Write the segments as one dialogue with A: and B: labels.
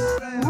A: Yeah.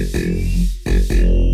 B: Mm-hmm.